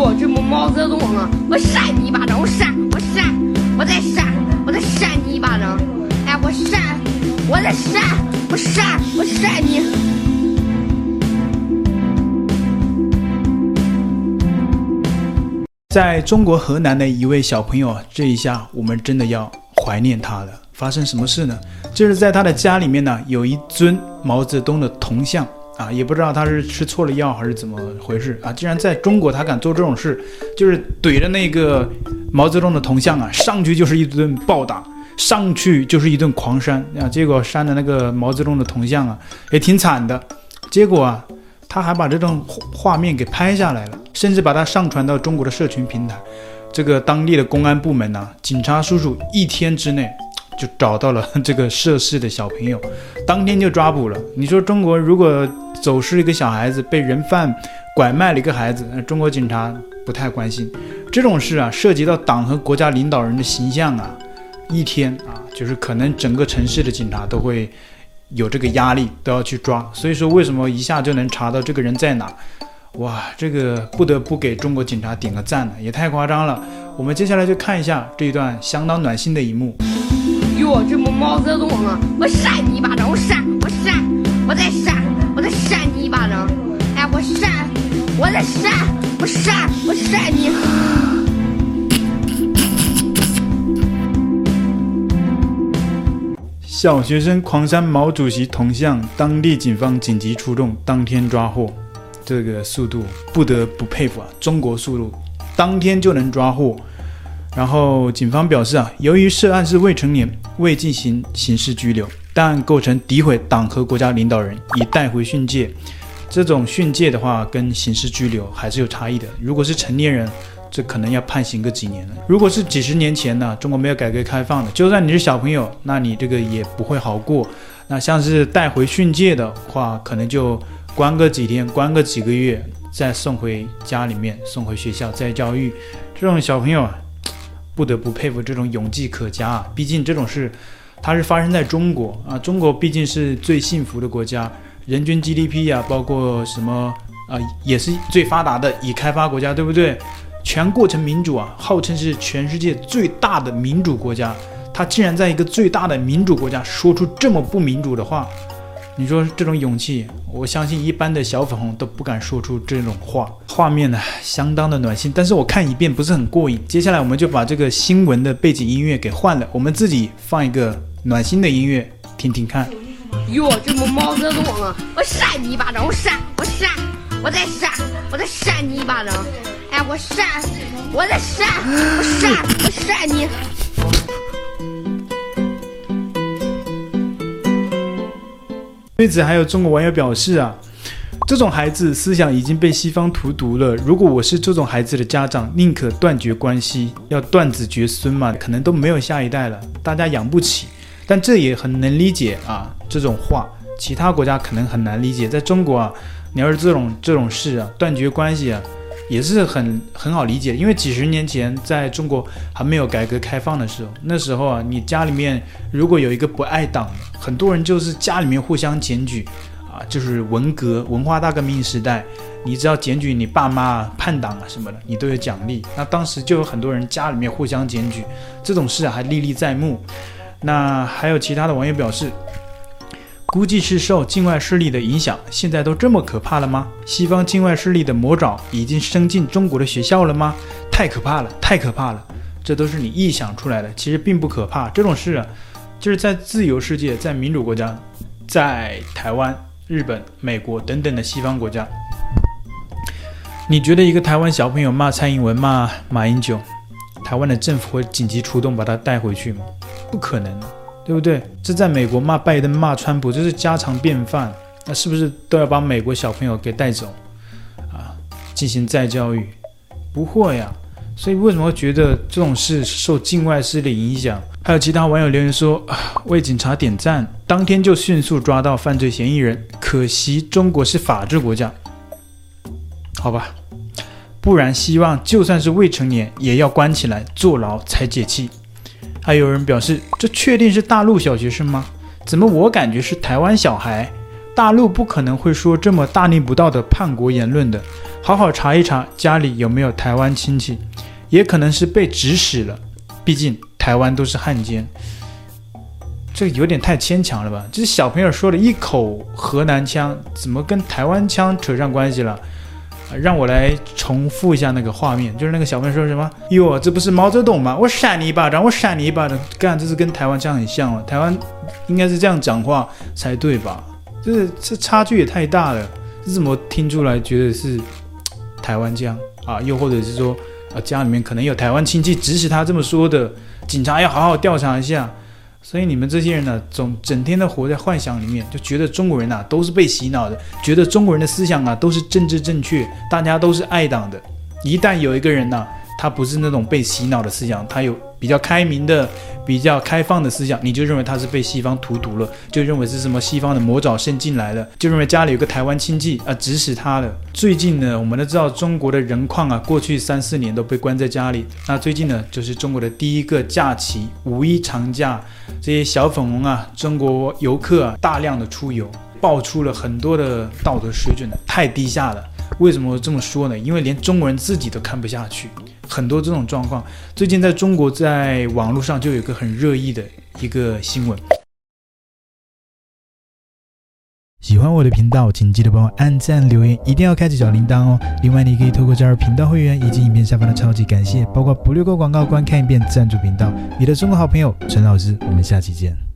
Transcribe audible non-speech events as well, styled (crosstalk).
我，这不毛泽东吗！我扇你一巴掌，我扇，我扇，我再扇，我再扇你一巴掌！哎，我扇，我再扇，我扇，我扇你！在中国河南的一位小朋友，这一下我们真的要怀念他了。发生什么事呢？就是在他的家里面呢，有一尊毛泽东的铜像。啊，也不知道他是吃错了药还是怎么回事啊！既然在中国他敢做这种事，就是怼着那个毛泽东的铜像啊，上去就是一顿暴打，上去就是一顿狂扇啊！结果扇的那个毛泽东的铜像啊，也挺惨的。结果啊，他还把这种画面给拍下来了，甚至把它上传到中国的社群平台。这个当地的公安部门呐、警察叔叔一天之内。就找到了 (laughs) 这个涉事的小朋友，当天就抓捕了。你说中国如果走失一个小孩子，被人贩拐卖了一个孩子，那中国警察不太关心这种事啊，涉及到党和国家领导人的形象啊，一天啊，就是可能整个城市的警察都会有这个压力，都要去抓。所以说，为什么一下就能查到这个人在哪？哇，这个不得不给中国警察点个赞了，也太夸张了。我们接下来就看一下这一段相当暖心的一幕。哟，这不毛泽东吗！我扇你一巴掌，我扇，我扇，我再扇，我再扇你一巴掌！哎，我扇，我再扇，我扇，我扇你！小学生狂扇毛主席铜像，当地警方紧急出动，当天抓获。这个速度不得不佩服啊！中国速度，当天就能抓获。然后警方表示啊，由于涉案是未成年，未进行刑事拘留，但构成诋毁党和国家领导人，已带回训诫。这种训诫的话，跟刑事拘留还是有差异的。如果是成年人，这可能要判刑个几年了。如果是几十年前呢，中国没有改革开放的，就算你是小朋友，那你这个也不会好过。那像是带回训诫的话，可能就关个几天，关个几个月，再送回家里面，送回学校再教育。这种小朋友啊。不得不佩服这种勇气可嘉啊！毕竟这种事，它是发生在中国啊。中国毕竟是最幸福的国家，人均 GDP 啊，包括什么啊，也是最发达的已开发国家，对不对？全过程民主啊，号称是全世界最大的民主国家，它竟然在一个最大的民主国家说出这么不民主的话。你说这种勇气，我相信一般的小粉红都不敢说出这种话。画面呢，相当的暖心，但是我看一遍不是很过瘾。接下来我们就把这个新闻的背景音乐给换了，我们自己放一个暖心的音乐听听看。哟，这不毛泽东啊！我扇你一巴掌，我扇，我扇，我再扇，我再扇你一巴掌。哎，我扇，我再扇，我扇，我扇你。对此，还有中国网友表示啊，这种孩子思想已经被西方荼毒了。如果我是这种孩子的家长，宁可断绝关系，要断子绝孙嘛，可能都没有下一代了，大家养不起。但这也很能理解啊，这种话，其他国家可能很难理解。在中国啊，你要是这种这种事啊，断绝关系啊。也是很很好理解，因为几十年前在中国还没有改革开放的时候，那时候啊，你家里面如果有一个不爱党的，很多人就是家里面互相检举，啊，就是文革文化大革命时代，你只要检举你爸妈叛党啊什么的，你都有奖励。那当时就有很多人家里面互相检举，这种事啊还历历在目。那还有其他的网友表示。估计是受境外势力的影响，现在都这么可怕了吗？西方境外势力的魔爪已经伸进中国的学校了吗？太可怕了，太可怕了！这都是你臆想出来的，其实并不可怕。这种事啊，就是在自由世界，在民主国家，在台湾、日本、美国等等的西方国家，你觉得一个台湾小朋友骂蔡英文、骂马英九，台湾的政府会紧急出动把他带回去吗？不可能。对不对？这在美国骂拜登、骂川普，这是家常便饭。那是不是都要把美国小朋友给带走啊？进行再教育？不会呀。所以为什么会觉得这种事受境外势力影响？还有其他网友留言说啊，为警察点赞，当天就迅速抓到犯罪嫌疑人。可惜中国是法治国家，好吧，不然希望就算是未成年也要关起来坐牢才解气。还有人表示，这确定是大陆小学生吗？怎么我感觉是台湾小孩？大陆不可能会说这么大逆不道的叛国言论的。好好查一查家里有没有台湾亲戚，也可能是被指使了。毕竟台湾都是汉奸，这有点太牵强了吧？这小朋友说了一口河南腔，怎么跟台湾腔扯上关系了？让我来重复一下那个画面，就是那个小朋友说什么：“哟，这不是毛泽东吗？我扇你一巴掌，我扇你一巴掌。”干，这是跟台湾腔很像哦。台湾应该是这样讲话才对吧？这是这差距也太大了。这怎么听出来觉得是台湾腔啊？又或者是说，啊，家里面可能有台湾亲戚指使他这么说的？警察要好好调查一下。所以你们这些人呢，总整天的活在幻想里面，就觉得中国人呐、都是被洗脑的，觉得中国人的思想啊都是政治正确，大家都是爱党的。一旦有一个人呢、他不是那种被洗脑的思想，他有比较开明的、比较开放的思想，你就认为他是被西方荼毒了，就认为是什么西方的魔爪圣进来了，就认为家里有个台湾亲戚啊指使他的。最近呢，我们都知道中国的人矿啊，过去三四年都被关在家里。那最近呢，就是中国的第一个假期——五一长假，这些小粉红啊，中国游客啊，大量的出游，爆出了很多的道德水准呢，太低下了。为什么这么说呢？因为连中国人自己都看不下去。很多这种状况，最近在中国在网络上就有个很热议的一个新闻。喜欢我的频道，请记得帮我按赞、留言，一定要开启小铃铛哦。另外，你可以透过加入频道会员以及影片下方的超级感谢，包括不略过广告、观看一遍赞助频道。你的中国好朋友陈老师，我们下期见。